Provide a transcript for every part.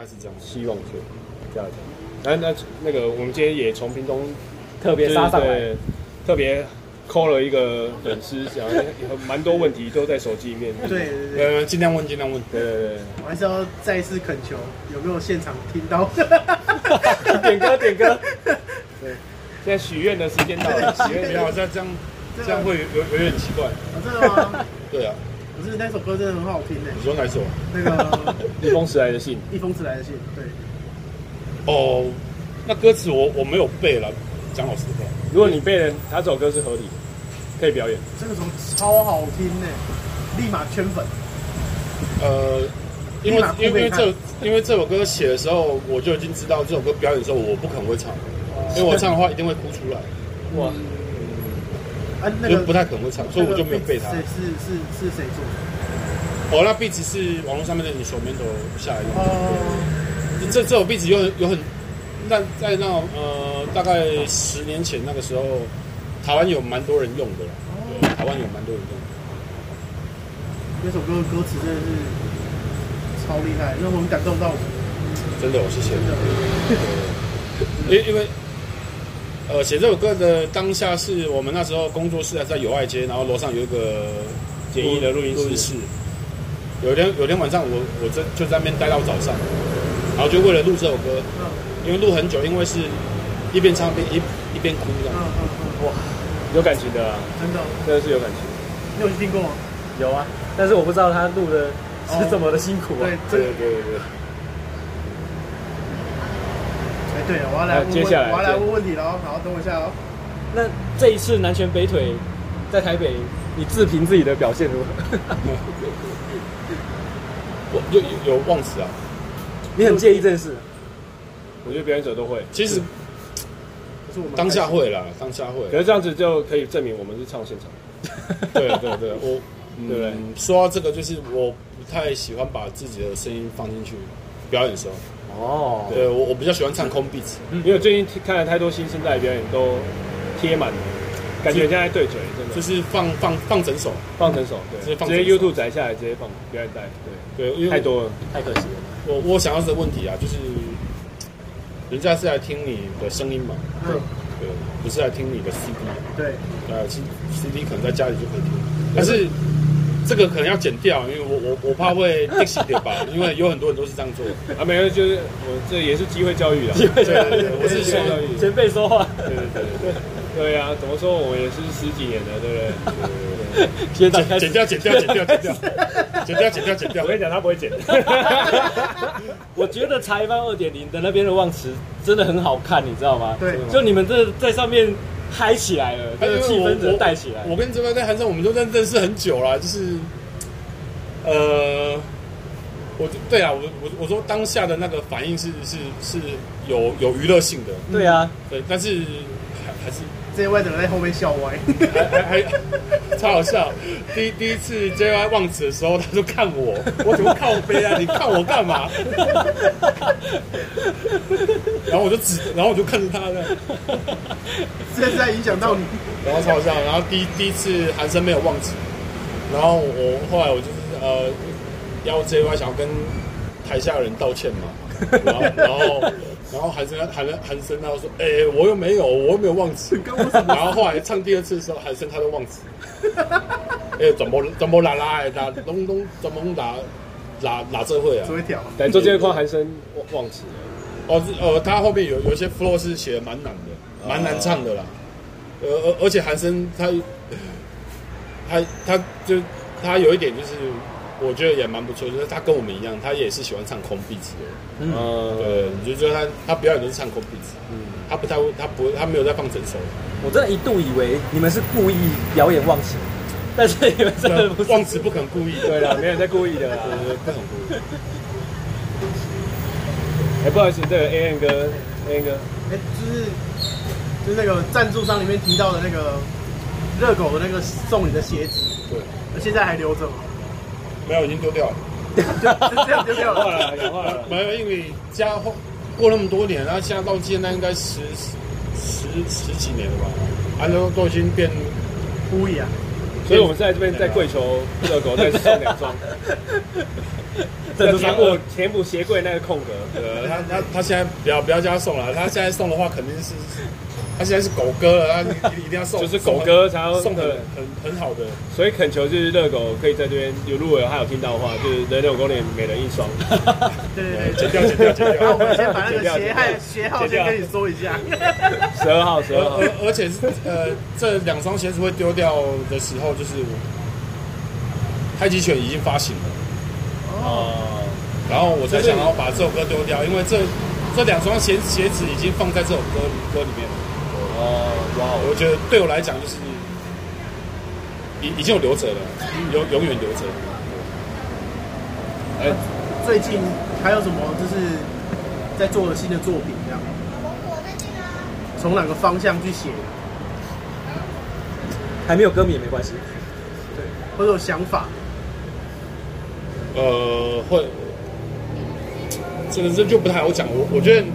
概是这样，希望是这样子。那那那个，我们今天也从屏东特别杀上来，特别 call 了一个粉丝，讲有蛮多问题都在手机里面。对对对，呃，尽量问，尽量问。对对对，我还是要再一次恳求，有没有现场听到？点 歌点歌。对，现在许愿的时间到了，许愿好像这样这样会有有点奇怪。真的吗？对啊。可是那首歌真的很好听诶。你说哪首？那个一封迟来的信。一封迟来的信，对。哦，那歌词我我没有背了，讲老实话。如果你背了，他这首歌是合理的，可以表演。这个时候超好听呢，立马圈粉。呃，因为因为这因为这首歌写的时候，我就已经知道这首歌表演的时候我不可能会唱，因为我唱的话一定会哭出来。哇。啊，那个不太可能会唱，所以我就没有背它。是是是是谁做的？哦，那壁纸是网络上面的你手面都下来的。哦。这这种壁纸有有很，那在那呃大概十年前那个时候，台湾有蛮多人用的。哦。台湾有蛮多人用。那首歌的歌词真的是超厉害，让我们感动到。真的，我谢谢。真的。因因为。呃，写这首歌的当下是我们那时候工作室还在友爱街，然后楼上有一个简易的录音室。有天有天晚上我，我我这就在那边待到早上，然后就为了录这首歌，因为录很久，因为是一边唱边一一边哭这样。哇，有感情的啊，真的，真的是有感情。你有去听过吗？有啊，但是我不知道他录的是这么的辛苦啊。对对对对。对，我要来问问，接下来我要来问问题了，好，等我一下哦。那这一次南拳北腿在台北，你自评自己的表现如何？有有，有忘词啊？你很介意这件事？我觉得表演者都会，其实当下会啦，当下会。可是这样子就可以证明我们是唱现场。对对对，我对？说到这个，就是我不太喜欢把自己的声音放进去表演的时候。哦，对我我比较喜欢唱空 beat，因为最近看了太多新生代表演都贴满了，感觉现在对嘴，真的。就是放放放整首，放整首，对，直接 YouTube 载下来直接放表演带，对。对，因为太多了，太可惜了。我我想要的问题啊，就是人家是来听你的声音嘛，对对，不是来听你的 CD，对，呃，CD 可能在家里就可以听，但是。这个可能要剪掉，因为我我我怕会 diss 点吧，因为有很多人都是这样做。啊，没有，就是我这也是机会教育啊，机会教育，我是说前辈说话，对对对对啊，怎么说我也是十几年了，对不对？先剪剪掉，剪掉，剪掉，剪掉，剪掉，剪掉，剪掉。我跟你讲，他不会剪。我觉得裁判二点零的那边的忘词真的很好看，你知道吗？对，就你们这在上面。嗨起来了，这个气氛就带起来。我跟这边在韩生，我们都认认识很久了，就是，呃，我对啊，我我我说当下的那个反应是是是有有娱乐性的，对啊，对，但是还还是。J Y 等在后面笑歪，还还超好笑。第一第一次 J Y 忘词的时候，他就看我，我怎么靠背啊？你看我干嘛？然后我就指，然后我就看着他的。现在影响到你，然后超好笑。然后第一第一次韩生没有忘词，然后我后来我就是呃邀 J Y 想要跟台下人道歉嘛，然后然后。然后韩生韩了韩生他说：“哎，我又没有，我又没有忘词。”然后后来唱第二次的时候，韩生他都忘词。哎，怎么怎么拉拉哎，拉咚咚怎么拉拉拉这会啊？这会跳。对，中间的话韩生忘忘词。哦，呃，他后面有有一些 flow 是写的蛮难的，蛮难唱的啦。呃，而而且韩生他他他就他有一点就是。我觉得也蛮不错，就是他跟我们一样，他也是喜欢唱空壁子的。嗯，对，你就觉得他他表演都是唱空壁子，嗯，他不太会，他不会，他没有在放整首。我真的一度以为你们是故意表演忘词，但是你们真的不忘词不可能故意。对啦，没有在故意的啦，不可能故意。哎，不好意思，这个 A N 哥，A N 哥，哎，就是就是那个赞助商里面提到的那个热狗的那个送你的鞋子，对，现在还留着吗？没有，已经丢掉了。就这样丢掉了。化了，氧化了。没有，因为家后过那么多年，然后现在到现在应该十十十几年了吧？安，都都已经变乌鸦。所以我们在这边在跪求热狗再送两双。这填补填补鞋柜那个空格。呃，他他他现在不要不要叫他送了，他现在送的话肯定是，他现在是狗哥了，他一 定要送，就是狗哥才要送的很很好的，所以恳求就是热狗可以在这边有路人，他有听到的话，就是人六公年每人一双。对对对，剪掉剪掉剪掉。那我们先把那个鞋号鞋号先跟你说一下，十二号十二号，而而且是呃这两双鞋子会丢掉的时候，就是太极拳已经发行了。哦，然后我才想要把这首歌丢掉，因为这这两双鞋鞋子已经放在这首歌歌里面了。哦，哇，我觉得对我来讲就是已已经有留着了，永永远留着。哎，最近还有什么就是在做的新的作品这样？从哪个方向去写？还没有歌名也没关系，对，或者有想法。呃，会，这个这就不太好讲。我我觉得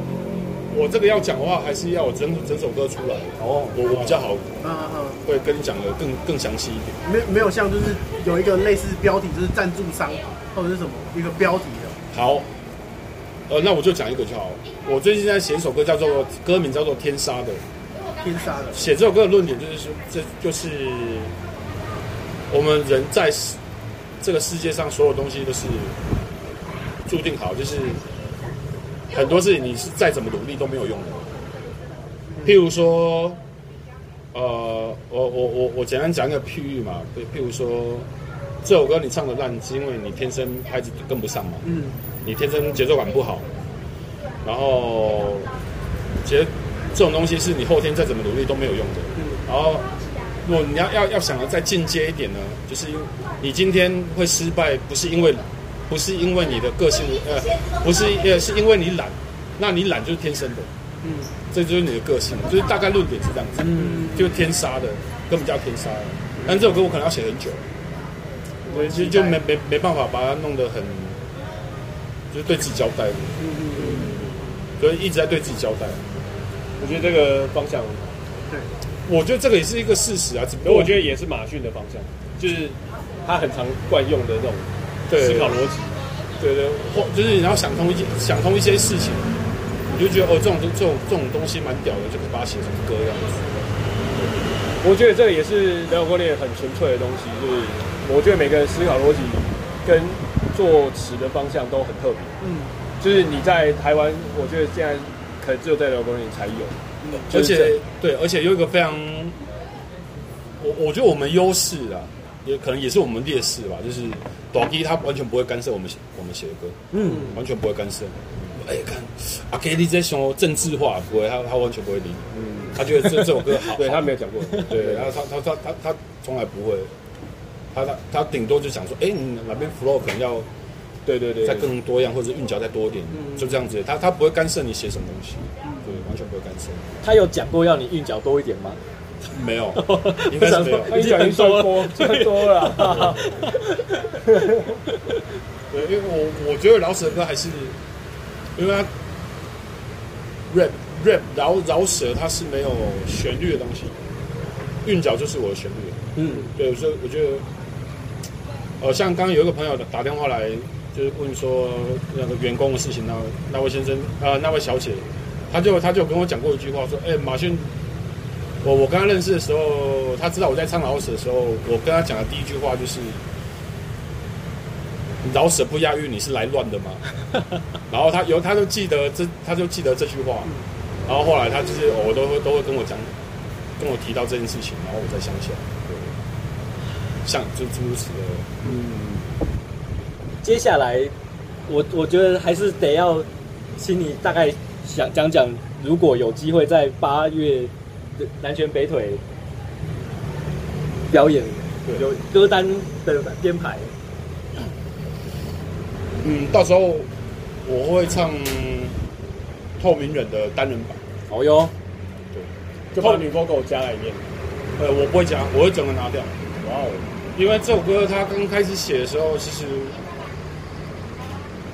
我这个要讲的话，还是要我整整首歌出来。哦，我我比较好，嗯嗯，会跟你讲的更更详细一点。没没有像就是有一个类似标题，就是赞助商或者是什么一个标题的。好，呃，那我就讲一个就好。我最近在写一首歌，叫做歌名叫做《天杀的》。天杀的。写这首歌的论点就是说，这就是我们人在。这个世界上所有东西都是注定好，就是很多事情你是再怎么努力都没有用的。譬如说，呃，我我我我简单讲一个譬喻嘛，譬如说，这首歌你唱的烂，是因为你天生拍子跟不上嘛，嗯，你天生节奏感不好，然后其实这种东西是你后天再怎么努力都没有用的，嗯，然后。如果你要要要想的再进阶一点呢，就是因为你今天会失败，不是因为不是因为你的个性，呃，不是呃，是因为你懒，那你懒就是天生的，嗯，这就是你的个性，就是大概论点是这样子，嗯，就天杀的，根本叫天杀的。但这首歌我可能要写很久，对，其实就没没没办法把它弄得很，就是对自己交代，嗯嗯嗯，所以一直在对自己交代。我觉得这个方向。我觉得这个也是一个事实啊，只不过我觉得也是马逊的方向，就是他很常惯用的那种思考逻辑，对对，或就是你要想通一些想通一些事情，你就觉得哦，这种这种这种东西蛮屌的，就可以把它写成歌这样子。我觉得这个也是人有功练很纯粹的东西，就是我觉得每个人思考逻辑跟作词的方向都很特别，嗯，就是你在台湾，我觉得现在可能只有在人有功练才有。而且对，而且有一个非常，我我觉得我们优势啊，也可能也是我们劣势吧，就是短 K 他完全不会干涉我们写我们写的歌，嗯，完全不会干涉。哎、欸，看阿 K 你在说政治化，不会，他他完全不会理，嗯，他觉得这这首歌好，对他没有讲过，对，然后他他他他他从来不会，他他他顶多就想说，哎、欸，你哪边 flow 可能要，对对对，再更多样，或者韵脚再多一点，嗯、就这样子，他他不会干涉你写什么东西。对，完全不会干涉。他有讲过要你韵脚多一点吗？没有，应该是没有。他韵脚已经算多，算多了。对，因为我我觉得饶舌歌还是，因为他 rap rap 饶饶舌它是没有旋律的东西，韵脚就是我的旋律。嗯，对，所以我觉得，呃，像刚刚有一个朋友打电话来，就是问说那个员工的事情，那那位先生啊、呃，那位小姐。他就他就跟我讲过一句话，说：“哎、欸，马逊，我我跟他认识的时候，他知道我在唱老舍的时候，我跟他讲的第一句话就是，老舍不押韵，你是来乱的吗？” 然后他有他就记得这，他就记得这句话。然后后来他就是我都会都会跟我讲，跟我提到这件事情，然后我才想起来，对，像就诸如此类。嗯，接下来我我觉得还是得要请你大概。想讲讲，如果有机会在八月南拳北腿表演，有歌单的编排。嗯，到时候我会唱透明人的单人版。哦哟，对，就把女 vocal 加在里面。呃，我不会加，我会整个拿掉。哇哦，因为这首歌它刚开始写的时候，其实。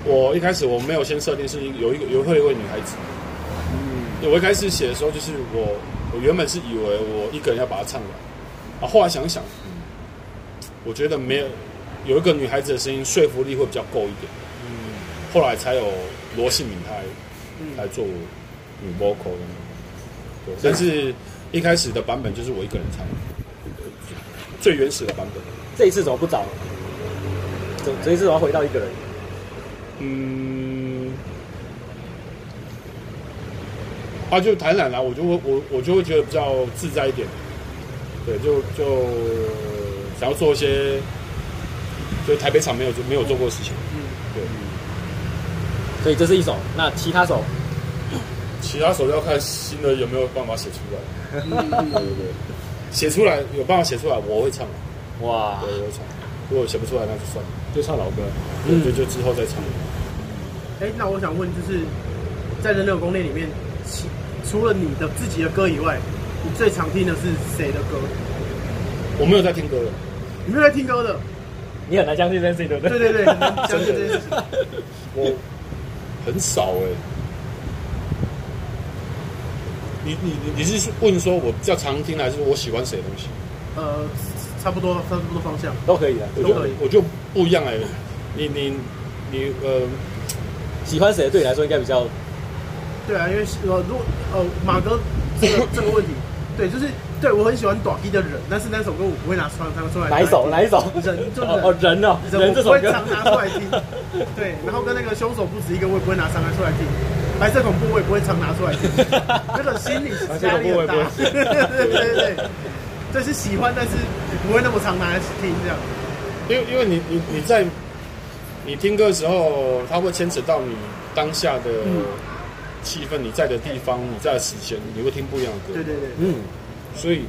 我一开始我没有先设定是有一个有会一位女孩子，嗯，我一开始写的时候就是我我原本是以为我一个人要把它唱完，啊，后来想一想，嗯，我觉得没有有一个女孩子的声音说服力会比较够一点。嗯，后来才有罗信敏他来、嗯、来做女 vocal 的。对，但是一开始的版本就是我一个人唱，最原始的版本。这一次怎么不找？这这一次我要回到一个人。嗯，啊，就台南来，我就会我我就会觉得比较自在一点。对，就就想要做一些，就台北场没有做没有做过的事情。嗯，对。所以这是一首，那其他首？其他首要看新的有没有办法写出来。对对对，写出来有办法写出来，我会唱。哇，对，我会唱。如果写不出来，那就算了，就唱老歌。嗯，就就之后再唱。哎、欸，那我想问，就是在人流宫殿里面，除了你的自己的歌以外，你最常听的是谁的歌？我没有在听歌的。你没有在听歌的？你很难相信这件事情，对不对？对对对，很难相信这件事情。我很少哎、欸。你你你是问说我比较常听，还是我喜欢谁的东西？呃，差不多，差不多方向都可以的，都可以。我就不一样哎、欸。你你你呃，喜欢谁对你来说应该比较？对啊，因为呃，如果呃马哥这个这个问题。对，就是对我很喜欢短笛的人，但是那首歌我不会拿唱唱出来。哪一首？哪一首？人就人哦，人哦，人这首歌我不会常拿出来听。对，然后跟那个凶手不止一个，我也不会拿常拿出来听。白色恐怖我也不会常拿出来听。那个心理 压力很大。对对对对，这是喜欢，但是不会那么常拿来听这样。因为因为你你你在你听歌的时候，它会牵扯到你当下的。嗯气氛，你在的地方，你在的时间，你会听不一样的歌。对对对，嗯，所以，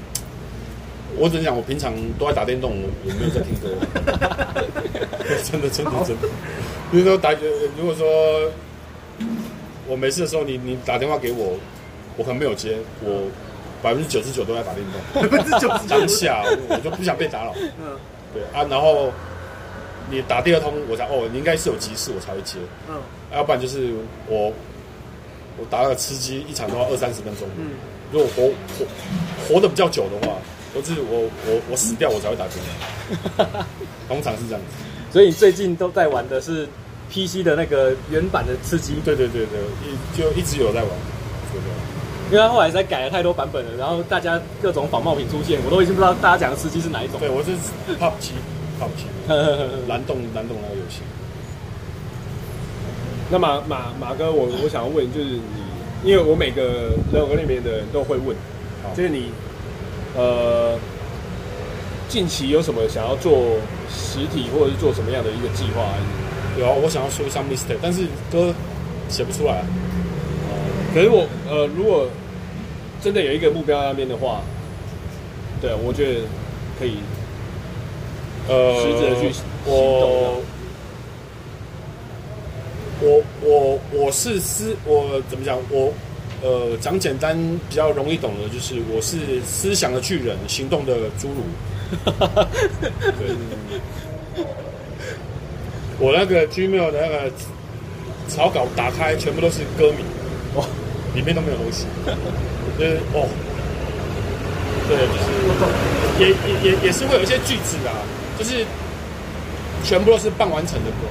我只能讲，我平常都在打电动，我我没有在听歌。真的，真的，真的。比如说打，如果说我没事的时候，你你打电话给我，我可能没有接，我百分之九十九都在打电动。百分之九十九当下，我就不想被打扰。嗯，对啊，然后你打第二通，我才哦，你应该是有急事，我才会接。嗯，要不然就是我。我打个吃鸡，一场都要二三十分钟。嗯，如果活活活得比较久的话，我是我我我死掉我才会打电话。通常是这样子。所以你最近都在玩的是 PC 的那个原版的吃鸡？对对对对，一就一直有在玩。对对。因为他后来实在改了太多版本了，然后大家各种仿冒品出现，我都已经不知道大家讲的吃鸡是哪一种。对，我是 PUBG，PUBG，蓝洞蓝洞那个游戏。那马马马哥，我我想要问，就是你，因为我每个人偶里面的人都会问，就是你，呃，近期有什么想要做实体或者是做什么样的一个计划？有啊，我想要说一下 Mistake，但是歌写不出来。可是我呃，如果真的有一个目标那边的话，对，我觉得可以，呃，实质的去行动。我我我我是思我怎么讲我呃讲简单比较容易懂的就是我是思想的巨人，行动的侏儒。对，我那个 Gmail 的那个草稿打开，全部都是歌名，哇，里面都没有东西。就是哦，对，就是也也也也是会有一些句子啊，就是全部都是半完成的歌。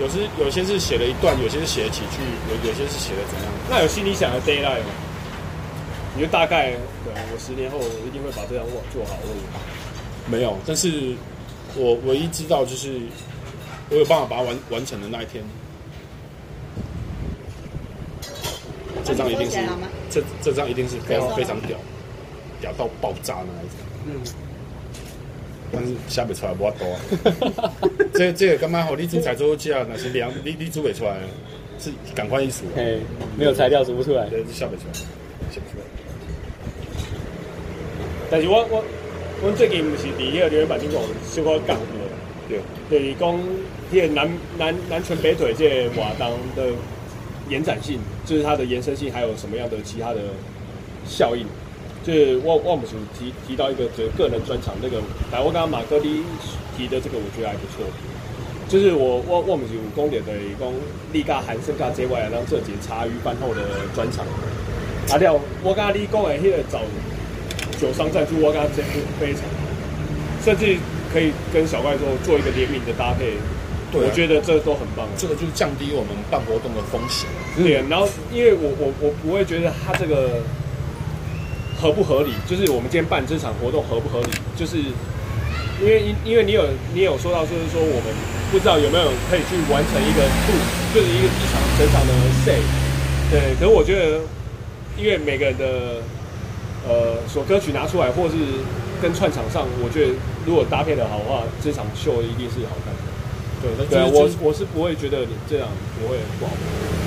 有些有些是写了一段，有些是写了几句，有有些是写了怎样？那有心里想的 deadline 吗？你就大概对，我十年后我一定会把这样做好。没有，但是我唯一知道就是我有办法把它完完成的那一天，这张一定是这这张一定是非常非常屌，屌到爆炸的那一种。嗯。但是写不出来，无法度啊！这这个干嘛好？你煮菜做这样，那是凉，你你煮不出来，是感官一数。嘿，没有材料煮不出来，对，写不出来，笑不出来。但是我我我最近不是伫迄个留言板顶上小可讲过，对，就是讲迄个南南南拳北腿这个活动的延展性，就是它的延伸性，还有什么样的其他的效应？就是我我们是提提到一个就是个人专场那个，来我刚刚马哥你提的这个我觉得还不错。就是我我我们是有公点的一公立嘎韩盛嘎这外让这节茶余饭后的专场。啊了，我刚刚你讲的迄个找酒商赞助，我刚刚真非常，甚至可以跟小怪兽做一个联名的搭配，对啊我觉得这都很棒。这个就是降低我们办活动的风险。对，然后因为我我我不会觉得他这个合不合理，就是我们今天办这场活动合不合理，就是因为因因为你有你有说到，就是说我们不知道有没有可以去完成一个度，就是一个一场整场的 say，对，可是我觉得因为每个人的呃所歌曲拿出来，或是跟串场上，我觉得如果搭配的好的话，这场秀一定是好看的。对，那对啊，我就是我是不会觉得你这样不会不好。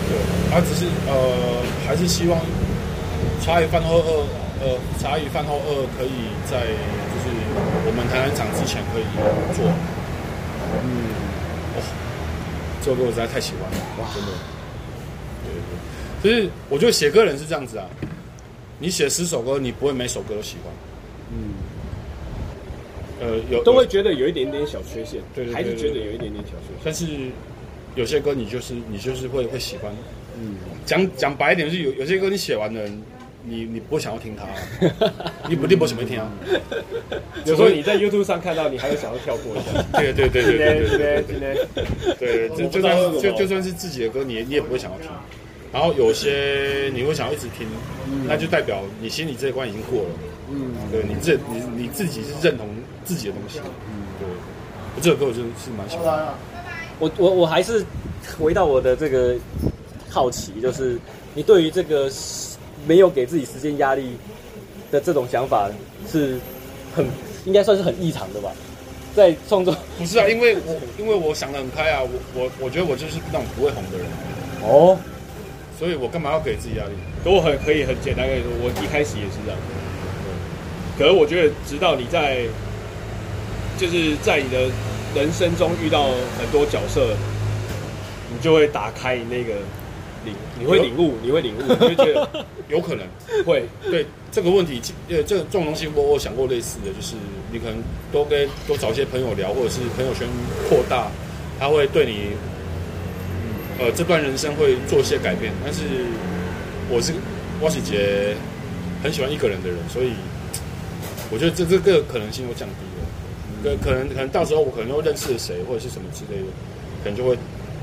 对，他只是呃，还是希望茶余饭后二呃，茶余饭后二可以在就是我们台南厂之前可以做。嗯，哦，这首歌我实在太喜欢了，哇，真的。对对对，就是我觉得写歌人是这样子啊，你写十首歌，你不会每首歌都喜欢。嗯。呃，有都会觉得有一点点小缺陷，对对对对还是觉得有一点点小缺陷。但是有些歌你就是你就是会会喜欢。嗯，讲讲白一点，就是有有些歌你写完了，你你不会想要听它、啊，你不定不喜欢听啊。有时候你在 YouTube 上看到，你还会想要跳过一下。对对对对对对对对对，就就算就就算是自己的歌，你也你也不会想要听。然后有些你会想要一直听，那就代表你心里这一关已经过了。嗯，对你自你你自己是认同自己的东西。嗯，对，这首歌我就是蛮喜欢的。我我我还是回到我的这个好奇，就是你对于这个没有给自己时间压力的这种想法，是很应该算是很异常的吧？在创作不是啊，因为我因为我想得很开啊，我我我觉得我就是那种不会红的人哦，所以我干嘛要给自己压力？可我很可以很简单跟你说，我一开始也是这样。可是我觉得，直到你在，就是在你的人生中遇到很多角色，你就会打开那个领，你会领悟，你会领悟，你会觉得 有可能会对这个问题，呃，这这种东西我我想过类似的，就是你可能多跟多找一些朋友聊，或者是朋友圈扩大，他会对你，呃，这段人生会做一些改变。但是我是汪喜杰，很喜欢一个人的人，所以。我觉得这这个可能性会降低了，可可能可能到时候我可能又认识了谁或者是什么之类的，可能就会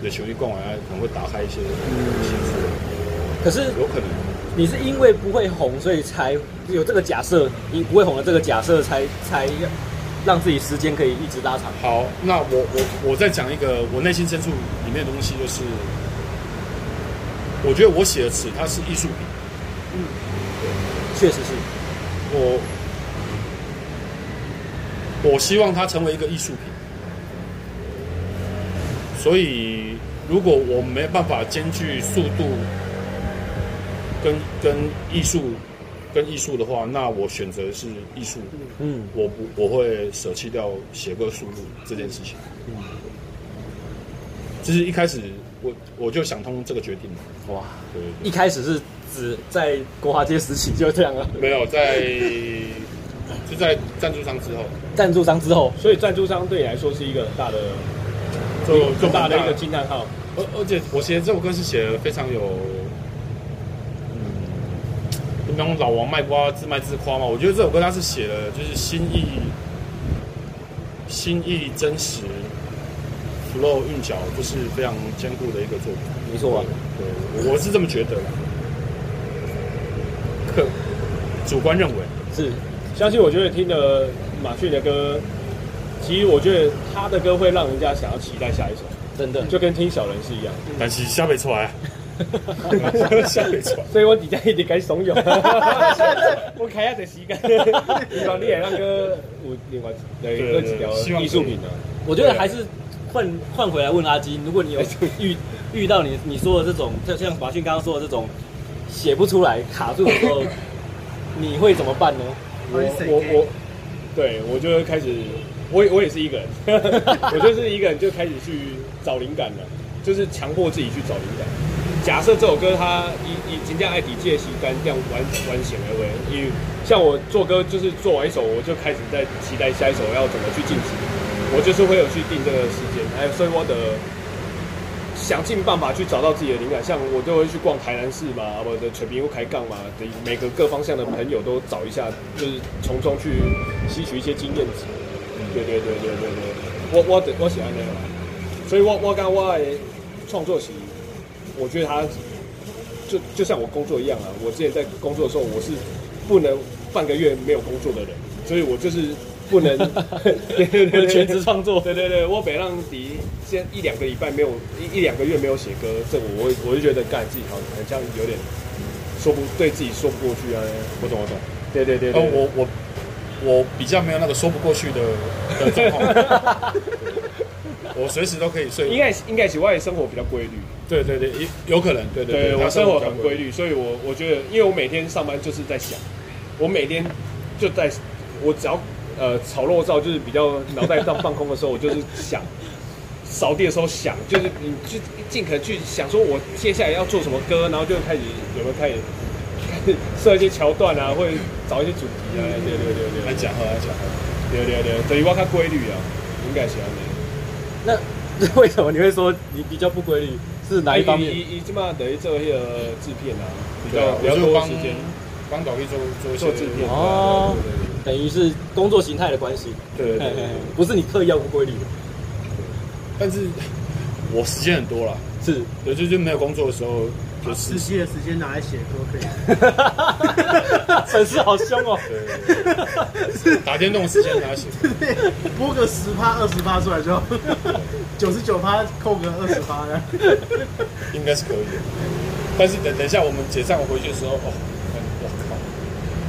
有球衣逛完，可能会打开一些。可是有可能，你是因为不会红，所以才有这个假设，你不会红的这个假设，才才让自己时间可以一直拉长。好，那我我我再讲一个我内心深处里面的东西，就是我觉得我写的词它是艺术品。嗯，对，确实是我。我希望它成为一个艺术品，所以如果我没办法兼具速度跟跟艺术跟艺术的话，那我选择是艺术。嗯，我不我会舍弃掉写歌速度这件事情。嗯，就是一开始我我就想通这个决定。哇，对，一开始是指在国华街时期就这样了？没有在。就在赞助商之后，赞助商之后，所以赞助商对你来说是一个很大的，就更大的一个惊叹号。而而且我写这首歌是写的非常有，嗯，那种老王卖瓜自卖自夸嘛。我觉得这首歌它是写的，就是心意、心意真实，flow 韵脚，就是非常坚固的一个作品。没错啊，对，我是这么觉得的。客主观认为是。相信我觉得听了马旭的歌，其实我觉得他的歌会让人家想要期待下一首，真的，就跟听小人是一样。但是下不出来，下不出来，所以我底下一直该怂恿，我开下这时间，希望你也让歌有另外对那几条艺术品呢。我觉得还是换换回来问阿金，如果你有遇遇到你你说的这种，就像马逊刚刚说的这种写不出来卡住的时候，你会怎么办呢？我我我，对我就会开始，我我也是一个人，我就是一个人就开始去找灵感了，就是强迫自己去找灵感。假设这首歌它以以金价爱底借息单这样完完显而为，因为像我做歌就是做完一首，我就开始在期待下一首要怎么去进行，我就是会有去定这个时间，还有所以我的。想尽办法去找到自己的灵感，像我就会去逛台南市嘛，我的全民会开杠嘛，等每个各方向的朋友都找一下，就是从中去吸取一些经验值。嗯，对对对对对对，我我我喜欢那个，所以我我刚我的创作型，我觉得他就就像我工作一样啊。我之前在工作的时候，我是不能半个月没有工作的人，所以我就是不能 对对对全职创作。对对对，我北浪迪先一两个礼拜没有一一两个月没有写歌，这我我我就觉得干自己好像有点说不对自己说不过去啊。我懂我懂。对对对，对，哦，我我我比较没有那个说不过去的的状况，我随时都可以睡。应该应该是我的生活比较规律。对对对，有可能。对对对，对我生活很规律，所以我我觉得，因为我每天上班就是在想，我每天就在，我只要呃炒肉燥，就是比较脑袋上放空的时候，我就是想 扫地的时候想，就是你就尽可能去想，说我接下来要做什么歌，然后就开始有没有开始。设一些桥段啊，会找一些主题啊，对对对对，来讲话来讲话，对对对，等于我较规律啊，应该是安尼。那为什么你会说你比较不规律？是哪一方面？你你起码等于做那个制片啊，比较比较多时间帮导演做做做制片哦，等于是工作形态的关系。对对，不是你刻意要不规律，但是我时间很多了，是，有就就没有工作的时候。把实习的时间拿来写歌可以，粉丝好凶哦！对，打电动时间拿来写，播个十趴二十趴出来就 九十九趴扣个二十趴的，应该是可以的。但是等等一下我们解散回去的时候，哦，我靠，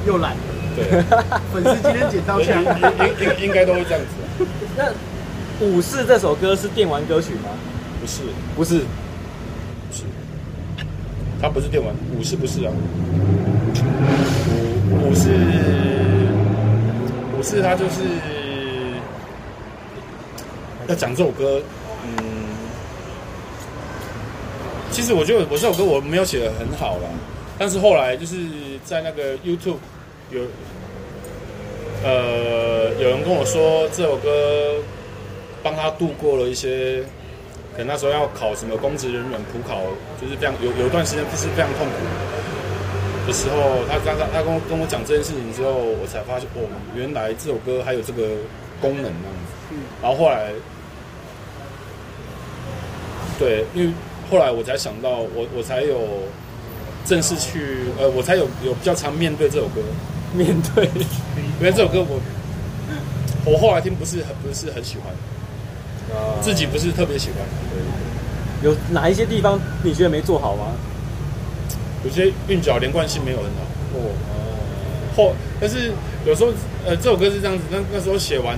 又来了。对，粉丝今天捡到枪，应 应应该都会这样子。那武士这首歌是电玩歌曲吗？不是，不是。他不是电玩，五是不是啊，武武士武士他就是要讲这首歌，嗯，其实我觉得我这首歌我没有写的很好啦，但是后来就是在那个 YouTube 有呃有人跟我说这首歌帮他度过了一些。可能那时候要考什么公职人员普考，就是非常有有一段时间不是非常痛苦的时候。他刚刚他跟我跟我讲这件事情之后，我才发现哦，原来这首歌还有这个功能那样子。嗯。然后后来，对，因为后来我才想到，我我才有正式去呃，我才有有比较常面对这首歌。面对，因为这首歌我我后来听不是很不是很喜欢。自己不是特别喜欢，有哪一些地方你觉得没做好吗？有些韵脚连贯性没有很好。哦，后但是有时候呃这首歌是这样子，那那时候写完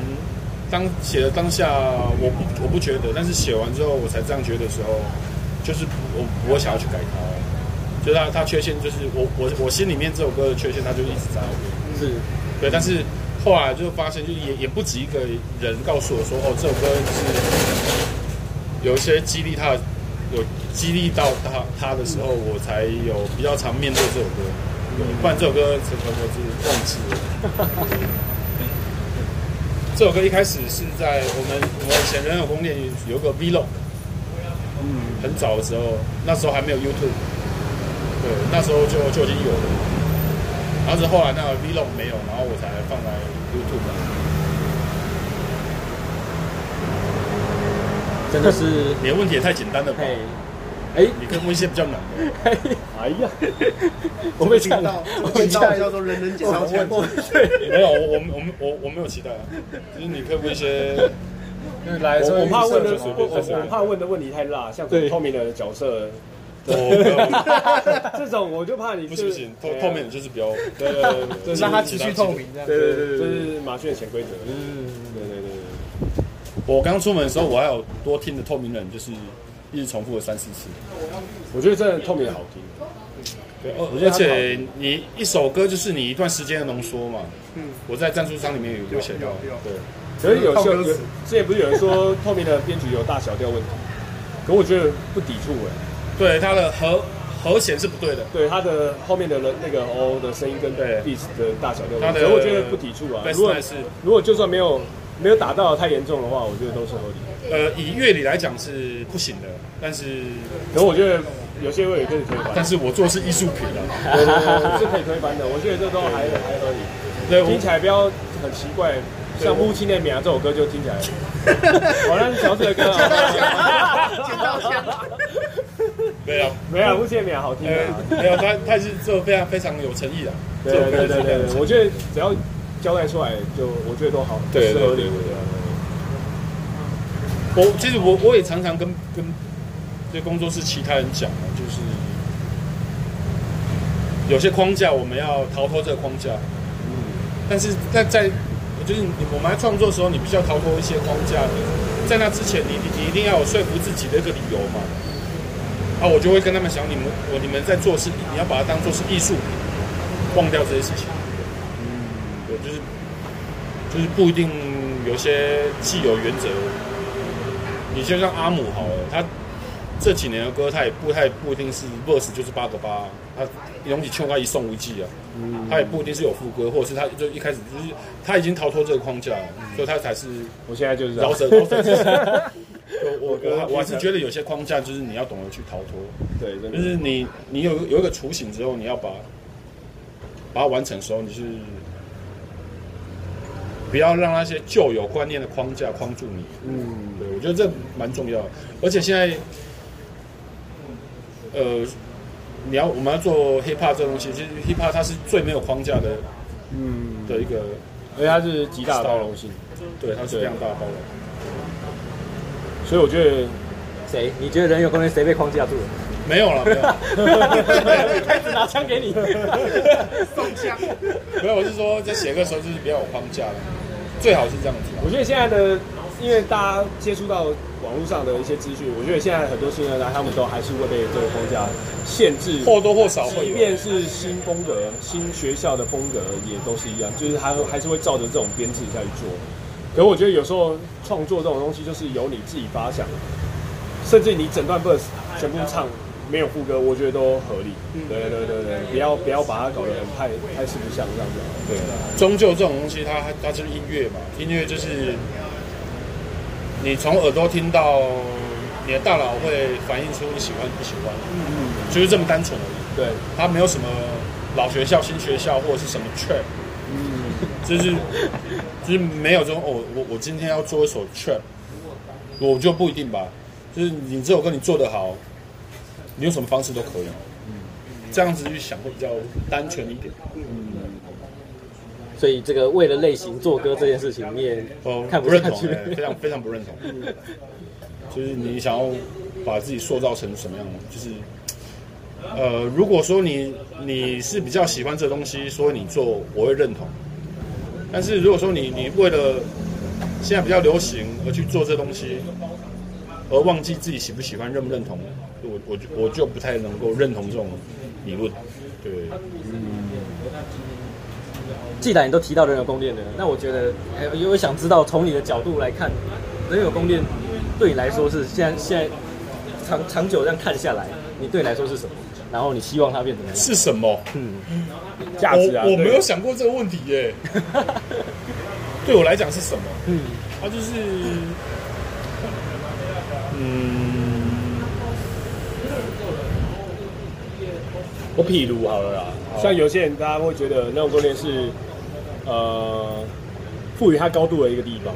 当写的当下我不我不觉得，但是写完之后我才这样觉得的时候，就是我我会想要去改它，就是它它缺陷就是我我我心里面这首歌的缺陷，它就一直在，是。对，但是。后来就发现，就也也不止一个人告诉我说，哦，这首歌是有一些激励他，有激励到他他的时候，我才有比较常面对这首歌。不然这首歌成成我是忘记了。这首歌一开始是在我们我们以前人有宫殿有个 Vlog，嗯，很早的时候，那时候还没有 YouTube，对，那时候就就已经有了。然后是后来那个 Vlog 没有，然后我才放在 YouTube 上。真的是你的问题也太简单了吧？哎，你可以问一些比较难的。哎呀，我没想到，我没想到叫做人人解答问题。没有，我我我我我没有期待啊。就是你可以问一些，来，我怕问的，我我怕问的问题太辣，像透明的角色。这种我就怕你不行不行，透透明就是比较，对对对，让它持续透明这样。对对对，这是马逊的潜规则。嗯，对对对。我刚出门的时候，我还有多听的透明人，就是一直重复了三四次。我觉得真的透明好听。对，而且你一首歌就是你一段时间的浓缩嘛。嗯。我在赞助商里面有有写到。对。可是有些有之前不是有人说透明的编曲有大小调问题，可我觉得不抵触哎。对，它的和和弦是不对的。对，它的后面的那个 O 的声音跟 bass 的大小调，所以我觉得不抵触啊。如果如果就算没有没有打到太严重的话，我觉得都是合理。呃，以乐理来讲是不行的，但是，可我觉得有些位也可以推翻。但是我做的是艺术品的，是可以推翻的。我觉得这都还还合理。对，听起来不要很奇怪，像《乌青的苗》这首歌就听起来，好像是乔治的歌啊。没有，没有，乌青的苗好听啊。没有，他他是做非常非常有诚意的。对对对对对，我觉得只要交代出来，就我觉得都好，对对对对。我其实我我也常常跟跟这工作室其他人讲就是有些框架我们要逃脱这个框架，嗯，但是在在。就是你，我们在创作的时候，你必须要逃脱一些框架。在那之前，你你你一定要有说服自己的一个理由嘛。啊，我就会跟他们讲，你们我你们在做事，你要把它当做是艺术品，忘掉这些事情。嗯，对，就是就是不一定有些既有原则。你就像阿姆好了，他这几年的歌，他也不太不一定是 verse 就是八个八，他容易秋他一送一季啊。嗯，他也不一定是有副歌，或者是他就一开始就是他已经逃脱这个框架，所以他才是。我现在就是饶舌，饶舌。我我我还是觉得有些框架就是你要懂得去逃脱。对，就是你你有有一个雏形之后，你要把把它完成的时候，你是不要让那些旧有观念的框架框住你。嗯，对，我觉得这蛮重要，而且现在，呃。你要我们要做 hip hop 这东西，其实 hip hop 它是最没有框架的，嗯，的一个，而且它是极大的包容性，对，它是非常大的包容。所以我觉得，谁？你觉得人有攻略，谁被框架住了？没有了，没有。开始拿枪给你，送枪。没有，我是说在写歌的时候就是比较有框架的，最好是这样子。我觉得现在的。因为大家接触到网络上的一些资讯，我觉得现在很多新人来，他们都还是会被这个框架限制，或多或少会。即便是新风格、新学校的风格，也都是一样，就是还还是会照着这种编制下去做。可是我觉得有时候创作这种东西，就是由你自己发想，甚至你整段 verse 全部唱没有副歌，我觉得都合理。对对对对，不要不要把它搞得很太太四不像这样子。对，终究这种东西它，它它就是音乐嘛，音乐就是。你从耳朵听到，你的大脑会反映出你喜欢不喜欢，嗯嗯，就是这么单纯而已。对，它没有什么老学校、新学校或者是什么 trap，嗯，就是就是没有这种哦，我我今天要做一首 trap，我就不一定吧。就是你这首歌你做得好，你用什么方式都可以，嗯，这样子去想会比较单纯一点，嗯。所以这个为了类型做歌这件事情，你也看不，不认同，非常非常不认同。就是你想要把自己塑造成什么样的？就是呃，如果说你你是比较喜欢这东西，所以你做，我会认同。但是如果说你你为了现在比较流行而去做这东西，而忘记自己喜不喜欢、认不认同，我我我就不太能够认同这种理论。对，嗯。既然你都提到人有宫殿了，那我觉得，因为想知道从你的角度来看，人有宫殿对你来说是现在现在长长久这样看下来，你对你来说是什么？然后你希望它变成是什么？嗯，价值啊！我我没有想过这个问题耶。对我来讲是什么？嗯，它就是，嗯，我譬如好了啦，像有些人大家会觉得那种宫殿是。呃，赋予它高度的一个地方，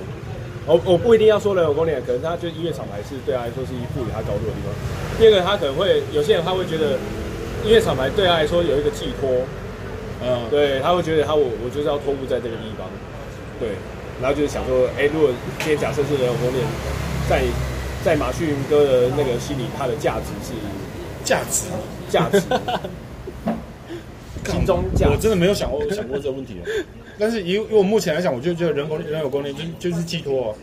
我我不一定要说人有宫殿，可能他就音乐厂牌是对他来说是一赋予他高度的地方。第二个，他可能会有些人他会觉得音乐厂牌对他来说有一个寄托，嗯，对，他会觉得他我我就是要托付在这个地方，对，然后就是想说，哎、欸，如果今天假设是人有宫殿，在在马旭哥的那个心里，他的价值是价值价值，心中价，我真的没有想过想过这个问题。但是以以我目前来讲，我就觉得人工人有功能就就是寄托啊。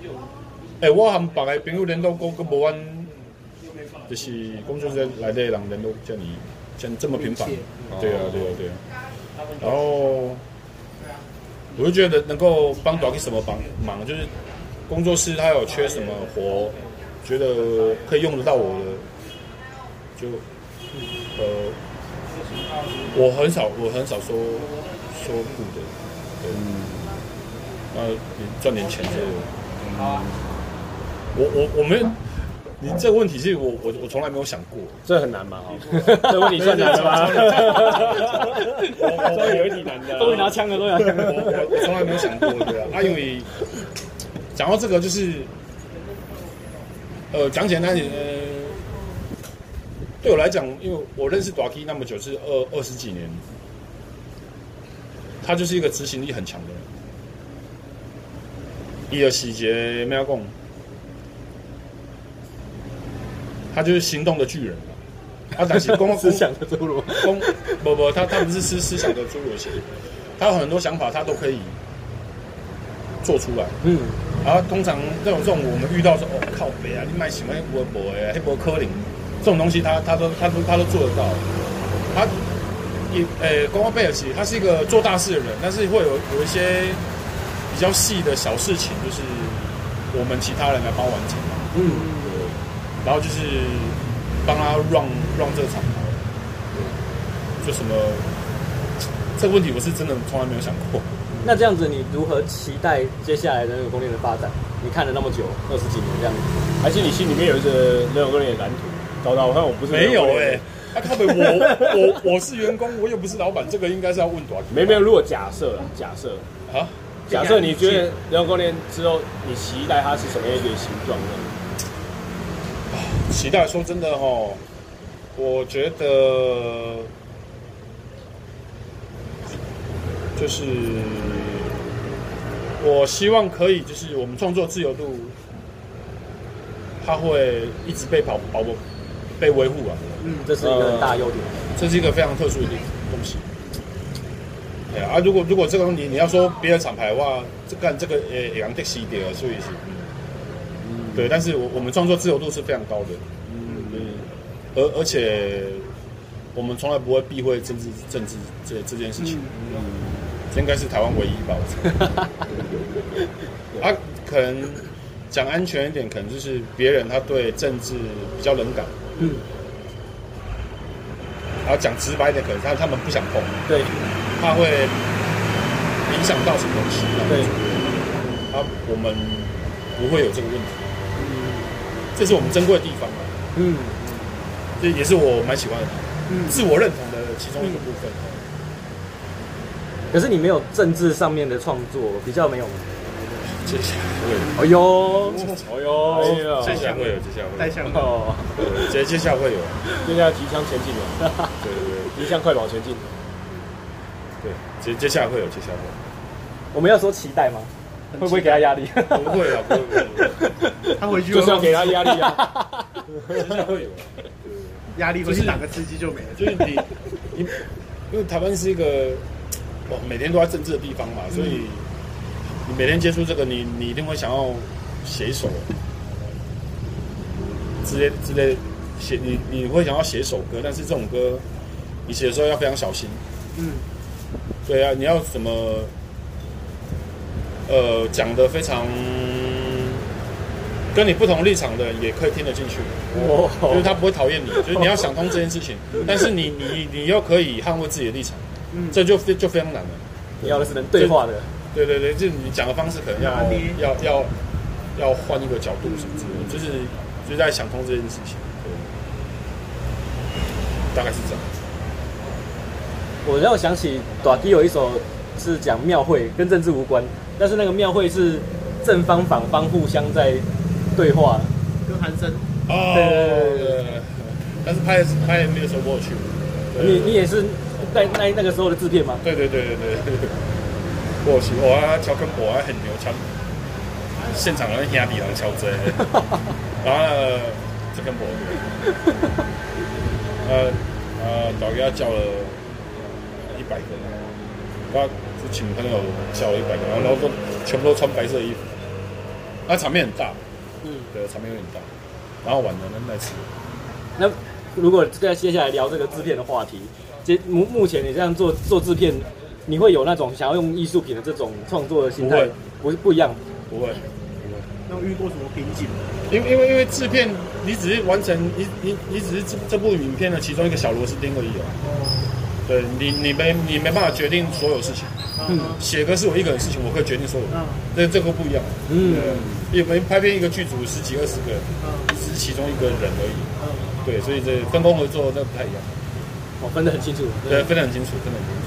哎、欸，我含别个朋友联络过，跟无关，就是工作室来的人联络叫你像这么频繁。对啊，对啊，对啊。然后我就觉得能够帮到你什么帮忙，就是工作室他有缺什么活，觉得可以用得到我的，就呃，我很少我很少说说不的。嗯，那你赚点钱是，嗯，我我我没有，你这个问题是我我我从来没有想过，这很难吗？这问题算难吗？终于有一题难的，终于拿枪了，终于拿枪了。我我从来没有想过，对啊，啊，因为讲到这个就是，呃，讲简单点，呃，对我来讲，因为我认识大 K 那么久，是二二十几年，他就是一个执行力很强的人，一个细节没有讲。他就是行动的巨人嘛，他但是公思想的侏儒，公不不，他他不是思思想的侏儒型，他有很多想法，他都可以做出来。嗯，然后通常这种这种我们遇到说哦靠北啊，你买什么微博哎，黑博科林这种东西他，他他都他都他都做得到。他也诶，光光贝尔奇他是一个做大事的人，但是会有有一些比较细的小事情，就是我们其他人来帮完成。嗯。然后就是帮他 run run 这个厂牌，就什么这个问题我是真的从来没有想过。那这样子，你如何期待接下来的那个供电的发展？你看了那么久，二十几年这样子，还是你心里面有一个那种供电的蓝图？找到我看我不是没有哎、欸，他靠北我我我是员工，我又不是老板，这个应该是要问多少？没没有，如果假设假设啊，假设你觉得人工供电之后，你期待它是什么样一个形状呢？期待说真的哦，我觉得就是我希望可以，就是我们创作自由度，它会一直被保保护、被维护啊。嗯，这是一个很大优点，这是一个非常特殊的东西。对啊，如果如果这个东西你要说别的厂牌的话，这干这个呃两的西点啊，所以是。嗯。对，但是我我们创作自由度是非常高的，嗯，而而且我们从来不会避讳政治政治这这件事情，嗯，这应该是台湾唯一吧，他、啊、可能讲安全一点，可能就是别人他对政治比较冷感，嗯，然后讲直白一点，可能他他们不想碰，对，怕会影响到什么东西，对，啊、我们不会有这个问题。这是我们珍贵的地方啊，嗯，这也是我蛮喜欢的，嗯，自我认同的其中一个部分。可是你没有政治上面的创作，比较没有。接下来会，哎呦，哎呦，接下来会有，接下来会有，带枪哦，接接下来会有，接下来提枪前进了，对对对，提枪快跑前进，对，接接下来会有，接下来会。我们要说期待吗？会不会给他压力？不会啊，不会，不会。他回去就是要给他压力啊。现在会有，压力回去打个吃鸡就没了。就是你，你，因为台湾是一个哇，每天都在政治的地方嘛，所以你每天接触这个，你你一定会想要写一首之类之类写，你你会想要写首歌，但是这种歌你写的时候要非常小心。嗯，对啊，你要怎么？呃，讲的非常跟你不同立场的人也可以听得进去，哦，就是他不会讨厌你，就是你要想通这件事情，但是你你你又可以捍卫自己的立场，嗯，这就非就非常难了。你要的是能对话的，对对对，就是你讲的方式可能要要要要换一个角度什么之类的，就是就是在想通这件事情，对，大概是这样。我让我想起短笛有一首是讲庙会，跟政治无关。但是那个庙会是正方反方互相在对话，跟韩生哦，对对对对，但是拍拍 MV 的时候我有去，你你也是在那那个时候的制片吗？对对对对对，我有去，我啊调跟我啊很牛，枪现场人兄弟人敲 这，然后这跟我，呃呃导演叫了一百个，他。请朋友叫了一百个，然后都全部都穿白色衣服，那场面很大，嗯，对，场面有点大，然后晚了那那次。那如果再接下来聊这个制片的话题，接目目前你这样做做制片，你会有那种想要用艺术品的这种创作的心态？不是不一样，不会，不会。那遇过什么瓶颈？因为因为因为制片，你只是完成你你你只是这这部影片的其中一个小螺丝钉而已哦。对你你没你没办法决定所有事情。嗯写歌是我一个人的事情，我可以决定所有的。嗯那这个不一样。嗯，因为拍片一个剧组十几二十个人，嗯只是其中一个人而已。嗯，对，所以这分工合作那不太一样。哦，分得很清楚。对，分得很清楚，分得很清楚。